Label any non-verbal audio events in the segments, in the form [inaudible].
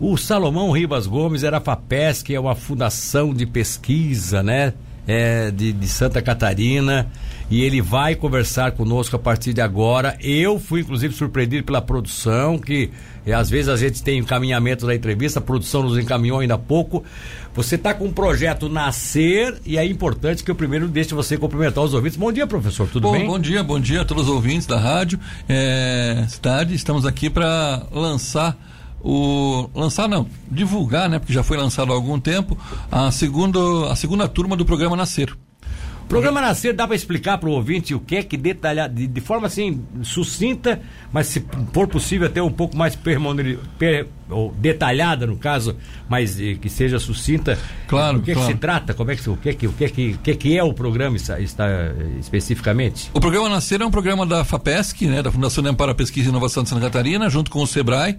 O Salomão Ribas Gomes era a FAPESC, é uma fundação de pesquisa, né? É, de, de Santa Catarina e ele vai conversar conosco a partir de agora. Eu fui, inclusive, surpreendido pela produção, que é, às vezes a gente tem encaminhamento da entrevista, a produção nos encaminhou ainda há pouco. Você está com um projeto Nascer e é importante que eu primeiro deixe você cumprimentar os ouvintes. Bom dia, professor, tudo bom, bem? Bom dia, bom dia a todos os ouvintes da rádio. É, cidade, estamos aqui para lançar o lançar não, divulgar, né, porque já foi lançado há algum tempo, a segunda a segunda turma do programa Nascer. Programa Nascer dá para explicar para o ouvinte o que é que detalhar de, de, forma assim sucinta, mas se for possível até um pouco mais ou detalhada no caso, mas eh, que seja sucinta. Claro. O que, claro. É que se trata? Como é que o que é que o que é que, que, que é o programa está, está, especificamente? O programa Nascer é um programa da Fapesc, né, da Fundação de Amparo Pesquisa e Inovação de Santa Catarina, junto com o Sebrae,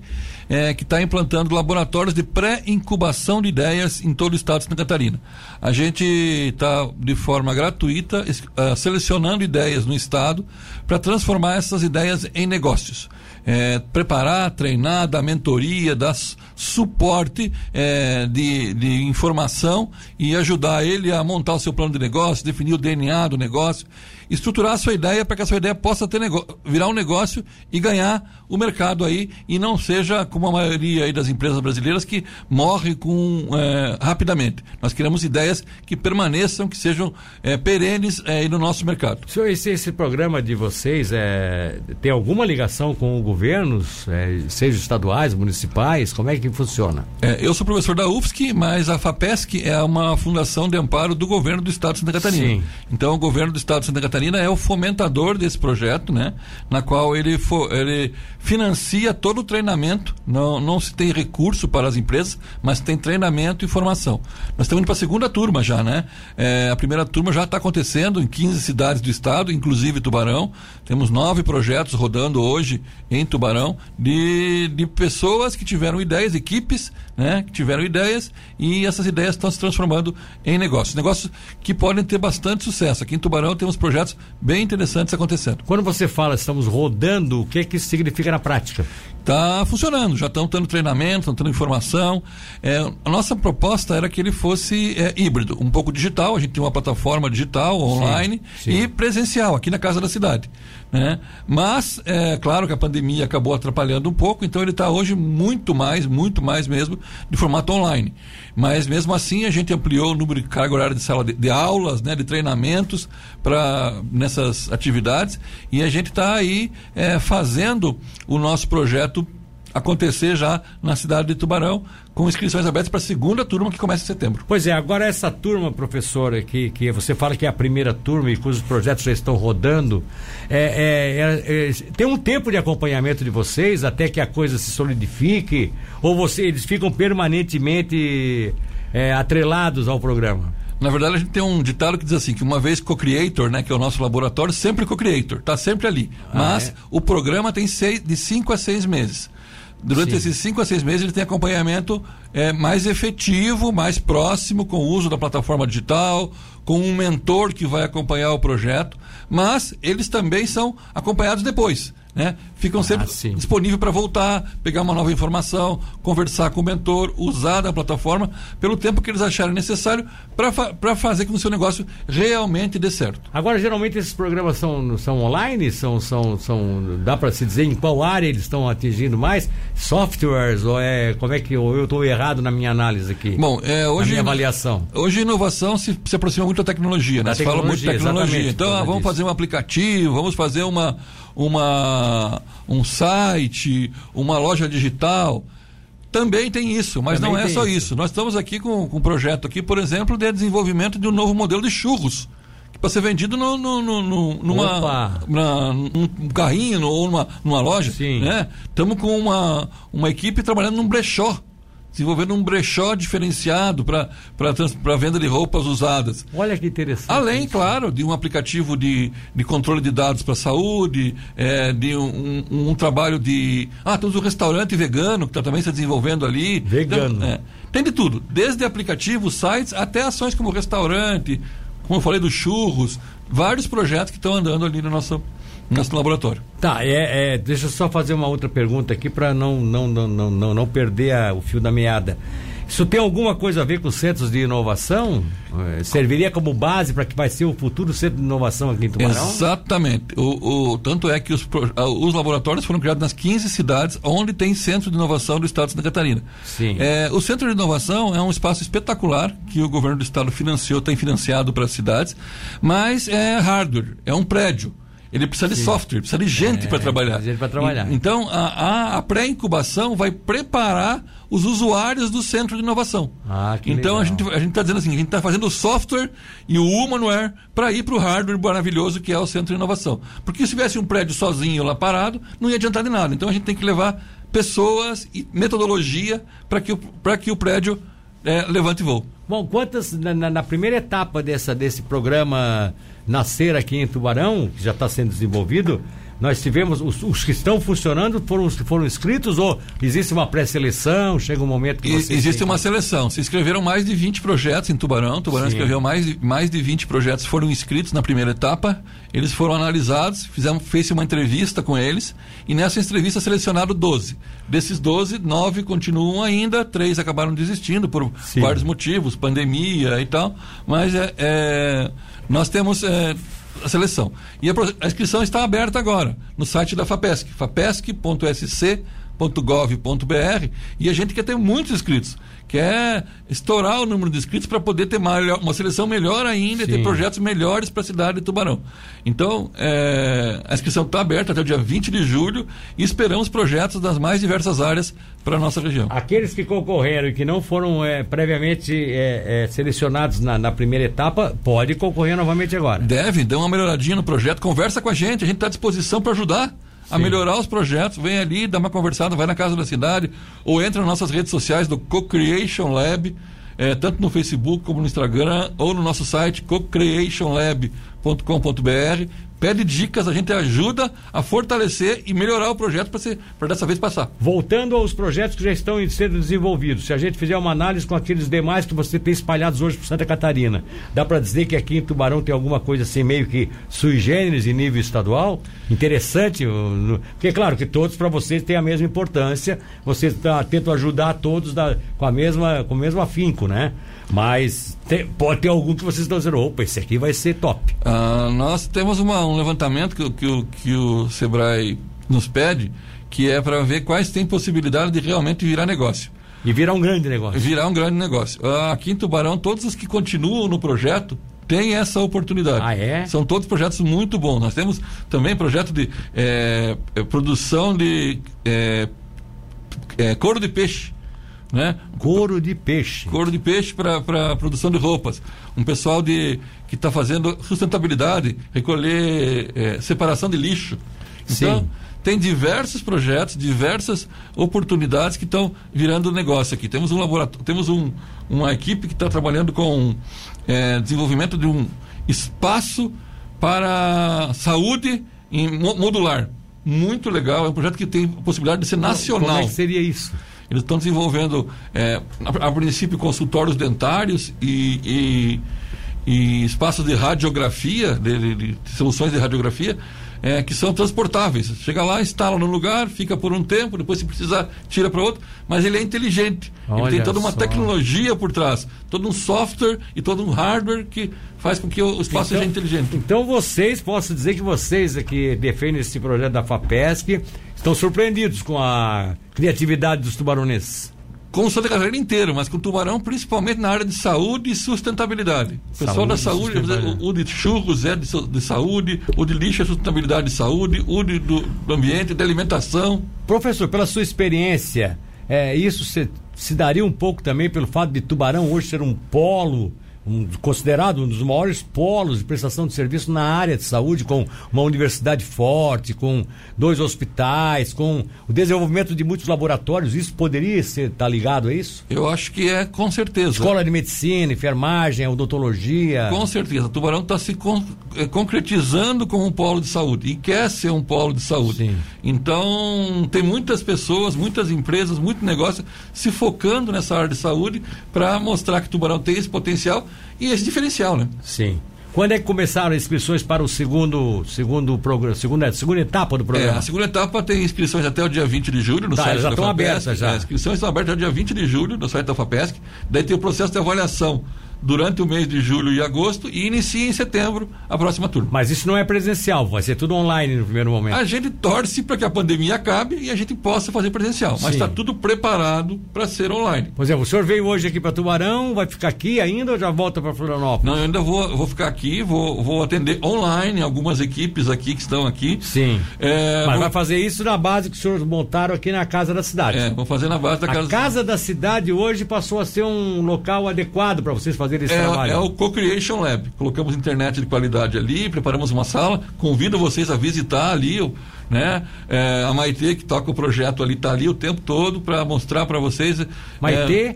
é, que está implantando laboratórios de pré-incubação de ideias em todo o estado de Santa Catarina. A gente está de forma gratuita uh, selecionando ideias no estado para transformar essas ideias em negócios. É, preparar, treinar, dar mentoria, dar suporte é, de, de informação e ajudar ele a montar o seu plano de negócio, definir o DNA do negócio estruturar a sua ideia para que a sua ideia possa ter virar um negócio e ganhar o mercado aí e não seja como a maioria aí das empresas brasileiras que morre com é, rapidamente. Nós queremos ideias que permaneçam, que sejam é, perenes é, no nosso mercado. Senhor, esse, esse programa de vocês é, tem alguma ligação com governos, é, seja estaduais, municipais? Como é que funciona? É, eu sou professor da UFSC, mas a FAPESC é uma fundação de amparo do governo do Estado de Santa Catarina. Sim. Então, o governo do Estado de Santa Catarina é o fomentador desse projeto, né? Na qual ele, for, ele financia todo o treinamento. Não, não se tem recurso para as empresas, mas tem treinamento e formação. Nós estamos indo para a segunda turma já, né? É, a primeira turma já está acontecendo em 15 cidades do estado, inclusive Tubarão. Temos nove projetos rodando hoje em Tubarão de, de pessoas que tiveram ideias, equipes, né? Que tiveram ideias e essas ideias estão se transformando em negócios. Negócios que podem ter bastante sucesso. Aqui em Tubarão temos projetos bem interessantes acontecendo. Quando você fala estamos rodando, o que, é que isso significa na prática? Está funcionando, já estão tendo treinamento, estão tendo informação. É, a nossa proposta era que ele fosse é, híbrido, um pouco digital, a gente tem uma plataforma digital, online sim, sim. e presencial, aqui na Casa da Cidade. Né? Mas, é claro que a pandemia acabou atrapalhando um pouco, então ele está hoje muito mais, muito mais mesmo, de formato online. Mas mesmo assim a gente ampliou o número de carga horária de sala de, de aulas, né, de treinamentos para nessas atividades. E a gente está aí é, fazendo o nosso projeto acontecer já na cidade de Tubarão, com inscrições abertas para a segunda turma que começa em setembro. Pois é, agora essa turma, professor, que, que você fala que é a primeira turma e cujos projetos já estão rodando, é, é, é, tem um tempo de acompanhamento de vocês até que a coisa se solidifique? Ou você, eles ficam permanentemente é, atrelados ao programa? Na verdade, a gente tem um ditado que diz assim, que uma vez co-creator, né, que é o nosso laboratório, sempre co-creator, está sempre ali. Ah, Mas é? o programa tem seis, de cinco a seis meses. Durante Sim. esses cinco a seis meses ele tem acompanhamento é, mais efetivo, mais próximo, com o uso da plataforma digital, com um mentor que vai acompanhar o projeto, mas eles também são acompanhados depois né? Ficam sempre ah, disponíveis para voltar, pegar uma nova informação, conversar com o mentor, usar a plataforma pelo tempo que eles acharem necessário para fa fazer com que o seu negócio realmente dê certo. Agora, geralmente esses programas são, são online? São, são, são, dá para se dizer em qual área eles estão atingindo mais? Softwares? Ou é, como é que eu estou errado na minha análise aqui? Bom, é, hoje. Na minha avaliação. Hoje a inovação se, se aproxima muito da tecnologia, né? Se fala muito de tecnologia. Então, ah, vamos fazer um aplicativo, vamos fazer uma uma, um site, uma loja digital. Também tem isso, mas Também não é só isso. isso. Nós estamos aqui com, com um projeto aqui, por exemplo, de desenvolvimento de um novo modelo de churros para ser vendido no, no, no, numa, na, num carrinho ou numa, numa loja. Sim. Né? Estamos com uma, uma equipe trabalhando num brechó desenvolvendo um brechó diferenciado para venda de roupas usadas. Olha que interessante. Além, isso. claro, de um aplicativo de, de controle de dados para a saúde, é, de um, um, um, trabalho de. Ah, temos um restaurante vegano que está também se desenvolvendo ali. Vegano. Então, é, tem de tudo, desde aplicativos, sites, até ações como restaurante, como eu falei dos churros, vários projetos que estão andando ali no nosso nosso laboratório. Tá, é, é, deixa eu só fazer uma outra pergunta aqui para não, não, não, não, não, não perder a, o fio da meada. Isso tem alguma coisa a ver com os centros de inovação? É, serviria como base para que vai ser o futuro centro de inovação aqui em Tubarão? Exatamente. O, o tanto é que os, os laboratórios foram criados nas 15 cidades onde tem centro de inovação do estado de Santa Catarina. Sim. É, o centro de inovação é um espaço espetacular que o governo do estado financiou, tem financiado para as cidades, mas é hardware, é um prédio. Ele precisa Sim. de software, precisa de gente é, para trabalhar. Gente para trabalhar. E, então, a, a, pré-incubação vai preparar os usuários do centro de inovação. Ah, que então, legal. a gente a gente está dizendo assim, a gente está fazendo o software e o humanware para ir para o hardware maravilhoso que é o centro de inovação. Porque se tivesse um prédio sozinho lá parado, não ia adiantar de nada. Então, a gente tem que levar pessoas e metodologia para que, o, que o prédio é, levante voo. Bom, quantas na, na, primeira etapa dessa, desse programa nascer aqui em Tubarão, que já está sendo desenvolvido, nós tivemos os, os, que estão funcionando foram foram inscritos ou existe uma pré-seleção? Chega um momento que vocês existe têm... uma seleção. Se inscreveram mais de 20 projetos em Tubarão. Tubarão Sim. escreveu mais de, mais de 20 projetos foram inscritos na primeira etapa. Eles foram analisados, fizemos fez uma entrevista com eles e nessa entrevista selecionaram 12. Desses 12, nove continuam ainda, três acabaram desistindo por Sim. vários motivos, pandemia e tal. Mas é, é nós temos é, a seleção. E a, a, inscrição está aberta agora no site da FAPESC, fapesc.sc.gov.br e a gente quer ter muitos inscritos quer estourar o número de inscritos para poder ter uma seleção melhor ainda Sim. e ter projetos melhores para a cidade de Tubarão. Então, é, a inscrição está aberta até o dia 20 de julho e esperamos projetos das mais diversas áreas para a nossa região. Aqueles que concorreram e que não foram é, previamente é, selecionados na, na, primeira etapa, pode concorrer novamente agora. Deve, dê uma melhoradinha no projeto, conversa com a gente, a gente está à disposição para ajudar a melhorar os projetos, vem ali, dá uma conversada, vai na Casa da Cidade, ou entra nas nossas redes sociais do Co-Creation Lab, é, tanto no Facebook como no Instagram, ou no nosso site cocreationlab.com.br pede dicas, a gente ajuda a fortalecer e melhorar o projeto para dessa vez passar. Voltando aos projetos que já estão sendo desenvolvidos, se a gente fizer uma análise com aqueles demais que você tem espalhados hoje por Santa Catarina, dá para dizer que aqui em Tubarão tem alguma coisa assim meio que sui generis em nível estadual? Interessante, porque é claro que todos para vocês têm a mesma importância, vocês tá, tentam ajudar todos da, com, a mesma, com o mesmo afinco, né? Mas tem, pode ter algum que vocês estão dizendo, opa, esse aqui vai ser top. Ah, nós temos uma, um levantamento que, que, que o Sebrae nos pede, que é para ver quais têm possibilidade de realmente virar negócio. E virar um grande negócio. Virar um grande negócio. Ah, aqui em Tubarão, todos os que continuam no projeto têm essa oportunidade. Ah, é? São todos projetos muito bons. Nós temos também projeto de é, produção de é, é, couro de peixe né? Couro de peixe. Couro de peixe para produção de roupas. Um pessoal de que está fazendo sustentabilidade, recolher é, separação de lixo. Então, Sim. tem diversos projetos, diversas oportunidades que estão virando negócio aqui. Temos um laboratório, temos um, uma equipe que está trabalhando com é, desenvolvimento de um espaço para saúde em, modular. Muito legal, é um projeto que tem possibilidade de ser nacional. Como é que seria isso? Eles estão desenvolvendo, é, a, a, princípio, consultórios dentários e, e, e espaços de radiografia, de, de, de soluções de radiografia, é, que são transportáveis. Chega lá, instala no lugar, fica por um tempo, depois se precisar tira para outro, mas ele é inteligente. Olha ele tem toda uma só. tecnologia por trás, todo um software e todo um hardware que faz com que o espaço então, seja inteligente. Então vocês, posso dizer que vocês que defendem esse projeto da FAPESC estão surpreendidos com a criatividade dos tubaronenses. Com o Santa Catarina inteiro, mas com o Tubarão principalmente na área de saúde e sustentabilidade. O pessoal da saúde, o, de churros é de, de, saúde, o de lixo é sustentabilidade de saúde, o de, do, do ambiente, de alimentação. Professor, pela sua experiência, é, isso se, se daria um pouco também pelo fato de Tubarão hoje ser um polo um, considerado um dos maiores polos de prestação de serviço na área de saúde, com uma universidade forte, com dois hospitais, com o desenvolvimento de muitos laboratórios. Isso poderia estar tá ligado a isso? Eu acho que é, com certeza. Escola de medicina, enfermagem, odontologia. Com certeza. Tubarão está se con é, concretizando como um polo de saúde e quer ser um polo de saúde. Sim. Então, tem muitas pessoas, muitas empresas, muito negócio se focando nessa área de saúde para mostrar que Tubarão tem esse potencial e esse diferencial, né? Sim. Quando é que começaram as inscrições para o segundo, segundo programa, segunda, segunda etapa do programa? É, a segunda etapa tem inscrições até o dia 20 de julho no tá, site já da estão FAPESC. abertas já. É, as inscrições estão abertas até o dia 20 de julho no site da FAPESC. Daí tem o processo de avaliação durante o mês de julho e agosto e inicia em setembro a próxima turma. Mas isso não é presencial, vai ser tudo online no primeiro momento. A gente torce para que a pandemia acabe e a gente possa fazer presencial, mas está tudo preparado para ser online. Por exemplo, o senhor veio hoje aqui para Tubarão, vai ficar aqui ainda ou já volta para Florianópolis? Não, eu ainda vou, vou ficar aqui, vou, vou atender online algumas equipes aqui que estão aqui. Sim. É, mas vou... vai fazer isso na base que os senhores montaram aqui na Casa da Cidade. É, vou fazer na base da a Casa Casa da Cidade hoje passou a ser um local adequado para vocês fazerem esse é, trabalho. É o Co-Creation Lab. Colocamos internet de qualidade ali, preparamos uma sala. Convido vocês a visitar ali, né? É, a Maitê, que toca o projeto ali, está ali o tempo todo para mostrar para vocês. Maitê? É,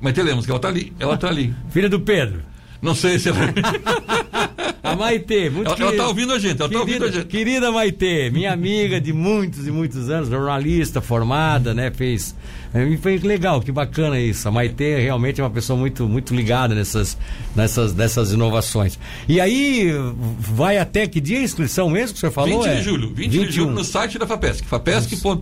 Maitê Lemos, que ela está ali. Ela está ali. [laughs] Filha do Pedro. Não sei se ela. [laughs] a Maitê, muito Ela está ouvindo a gente, ela está ouvindo a gente. Querida Maitê, minha amiga de muitos e muitos anos, jornalista formada, né? Fez. E foi legal, que bacana isso. A Maitê realmente é uma pessoa muito, muito ligada nessas, nessas, nessas inovações. E aí, vai até que dia a inscrição mesmo que o senhor falou? 20 é? de julho. 20 21. de julho no site da FAPESC, fapesc.sc.gov.br.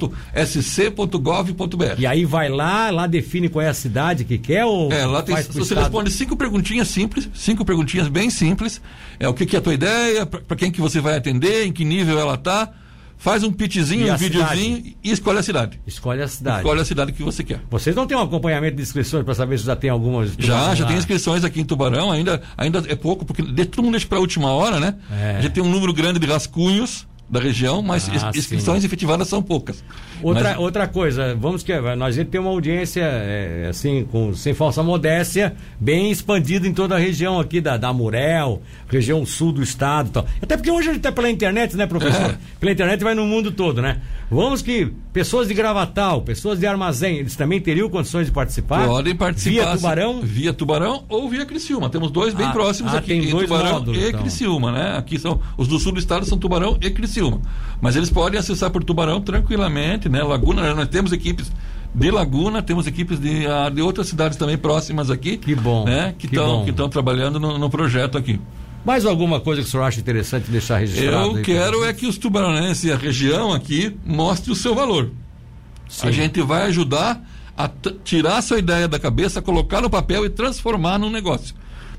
E aí vai lá, lá define qual é a cidade que quer ou. É, lá tem, você estado? responde cinco perguntinhas simples, cinco perguntinhas bem simples. É o que, que é a tua ideia, para quem que você vai atender, em que nível ela está faz um pitchzinho, um videozinho cidade? e escolhe a cidade. Escolhe a cidade. Escolhe a cidade que você quer. Vocês não têm um acompanhamento de inscrições para saber se já tem algumas? Já, já tem inscrições aqui em Tubarão, ainda, ainda é pouco, porque todo mundo deixa para a última hora, né? É. Já tem um número grande de rascunhos da região, mas ah, inscrições sim. efetivadas são poucas. Outra, mas... outra coisa, vamos que nós temos uma audiência é, assim, com, sem falsa modéstia, bem expandida em toda a região aqui da, da Murel, região sul do estado. Tal. Até porque hoje a gente está pela internet, né, professor? [laughs] É. Pela internet vai no mundo todo, né? Vamos que pessoas de Gravatal, pessoas de Armazém, eles também teriam condições de participar? Podem participar. Via Tubarão? Via Tubarão ou via Criciúma. Temos dois bem ah, próximos ah, aqui, tem dois Tubarão módulos, e então. Criciúma, né? Aqui são os do sul do estado são Tubarão e Criciúma. Mas eles podem acessar por Tubarão tranquilamente, né? Laguna, nós temos equipes de Laguna, temos equipes de, uh, de outras cidades também próximas aqui. Que bom. Né? Que estão trabalhando no, no, projeto aqui. Mais alguma coisa que o senhor acha interessante deixar registrado? Eu quero é que os tubaronenses e a região aqui mostre o seu valor. Sim. A gente vai ajudar a tirar a sua ideia da cabeça, colocar no papel e transformar num negócio.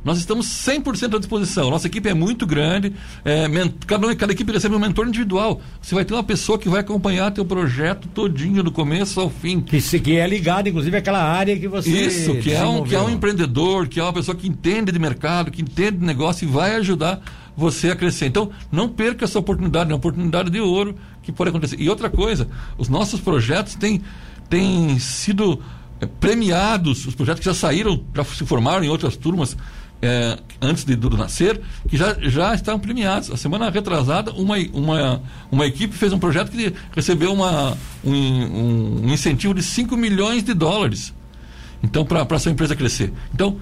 Nós estamos 100% à disposição. Nossa equipe é muito grande. É, cada, cada equipe recebe um mentor individual. Você vai ter uma pessoa que vai acompanhar teu projeto todinho, do começo ao fim. Que, que é ligado, inclusive, àquela área que você. Isso, que é, um, que é um empreendedor, que é uma pessoa que entende de mercado, que entende de negócio e vai ajudar você a crescer. Então, não perca essa oportunidade, é uma oportunidade de ouro que pode acontecer. E outra coisa, os nossos projetos têm, têm sido é, premiados, os projetos que já saíram, já se formaram em outras turmas é, antes de Dudu nascer, que já, já estão premiados. A semana retrasada, uma, uma, uma equipe fez um projeto que recebeu uma, um, um incentivo de 5 milhões de dólares. Então, para a sua empresa crescer. Então,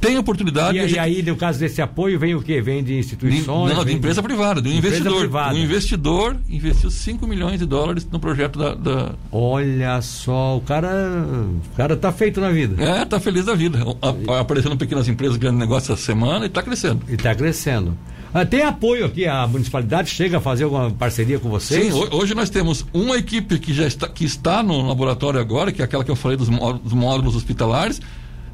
tem oportunidade. E, gente... e, aí, no caso desse apoio, vem o quê? Vem de instituições? Não, de empresa de... privada, de um investidor. Privada. Um investidor investiu 5 milhões de dólares no projeto da, da, Olha só, o cara. O cara tá feito na vida. É, tá feliz da vida. Aparecendo pequenas empresas, grande negócio essa semana e está crescendo. E está crescendo. Ah, tem apoio aqui, a municipalidade chega a fazer alguma parceria com vocês? Sim, hoje nós temos uma equipe que já está, que está no laboratório agora, que é aquela que eu falei dos módulos hospitalares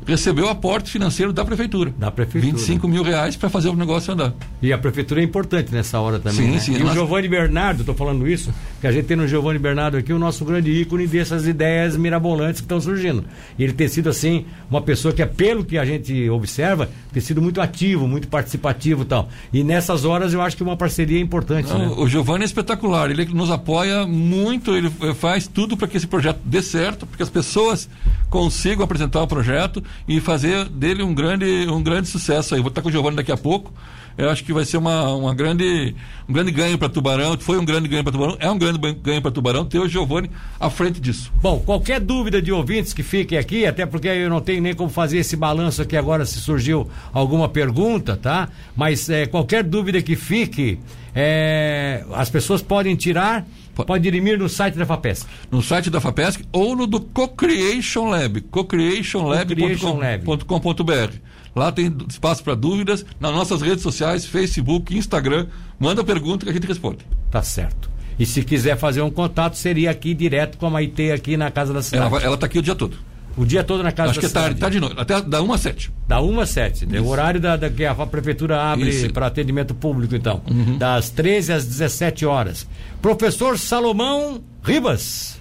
recebeu aporte financeiro da prefeitura. Da prefeitura. 25 mil reais para fazer o negócio andar. E a prefeitura é importante nessa hora também. Sim, né? sim. E nós... o Giovanni Bernardo, estou falando isso, que a gente tem no Giovanni Bernardo aqui o nosso grande ícone dessas ideias mirabolantes que estão surgindo. E ele tem sido, assim, uma pessoa que, é, pelo que a gente observa, tem sido muito ativo, muito participativo e tal. E nessas horas eu acho que uma parceria é importante. Não, né? O Giovanni é espetacular, ele nos apoia muito, ele faz tudo para que esse projeto dê certo, porque as pessoas consigam apresentar o projeto e fazer dele um grande, um grande sucesso aí. Vou estar com o Giovanni daqui a pouco. Eu acho que vai ser uma, uma grande, um grande ganho para Tubarão. Foi um grande ganho para Tubarão, é um grande ganho para Tubarão ter o Giovanni à frente disso. Bom, qualquer dúvida de ouvintes que fiquem aqui, até porque eu não tenho nem como fazer esse balanço aqui agora se surgiu alguma pergunta, tá? Mas é, qualquer dúvida que fique, é, as pessoas podem tirar Pode dirimir no site da FAPESC. No site da FAPESC ou no do Co-Creation Lab, co-creationlab.com.br. Lá tem espaço para dúvidas nas nossas redes sociais, Facebook, Instagram. Manda pergunta que a gente responde. Tá certo. E se quiser fazer um contato, seria aqui direto com a Maite aqui na Casa da Cidade. Ela, ela tá aqui o dia todo. O dia todo na Casa Acho da que é tarde, tarde de noite, até da 1 às 7. Da 1 às 7. né? O horário da, da, que a prefeitura abre para atendimento público, então. Das 13 às 17 horas. Professor Salomão Ribas.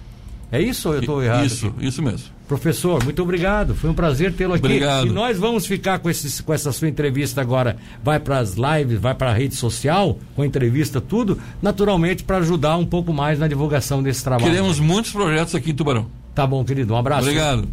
É isso ou eu estou errado? Isso, aqui? isso mesmo. Professor, muito obrigado. Foi um prazer tê-lo aqui. Obrigado. E nós vamos ficar com, esses, com essa sua entrevista agora. Vai para as lives, vai para a rede social, com a entrevista, tudo, naturalmente para ajudar um pouco mais na divulgação desse trabalho. Queremos muitos projetos aqui em Tubarão. Tá bom, querido. Um abraço. Obrigado.